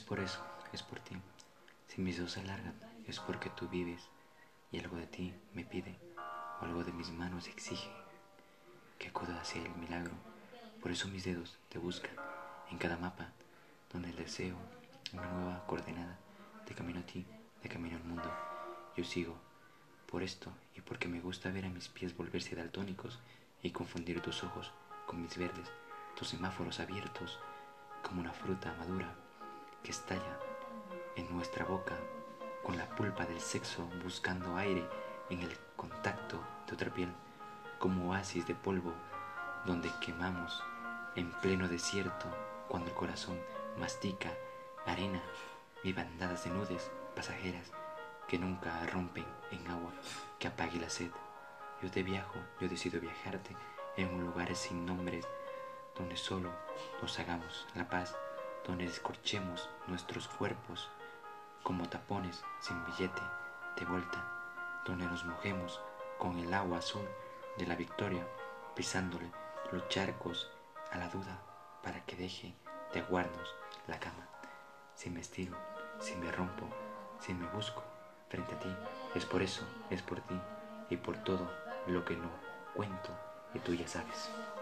Es por eso, es por ti. Si mis dedos se alargan, es porque tú vives y algo de ti me pide, o algo de mis manos exige que acuda hacia el milagro. Por eso mis dedos te buscan en cada mapa donde el deseo, una nueva coordenada, de camino a ti, de camino al mundo. Yo sigo por esto y porque me gusta ver a mis pies volverse daltónicos y confundir tus ojos con mis verdes, tus semáforos abiertos como una fruta madura que estalla en nuestra boca con la pulpa del sexo buscando aire en el contacto de otra piel, como oasis de polvo donde quemamos en pleno desierto cuando el corazón mastica arena y bandadas de nudes pasajeras que nunca rompen en agua que apague la sed. Yo te viajo, yo decido viajarte en un lugar sin nombres donde solo nos hagamos la paz, donde descorchemos nuestros cuerpos como tapones sin billete de vuelta, donde nos mojemos con el agua azul de la victoria, pisándole los charcos a la duda para que deje de aguarnos la cama. Si me estiro, si me rompo, si me busco frente a ti, es por eso, es por ti y por todo lo que no cuento y tú ya sabes.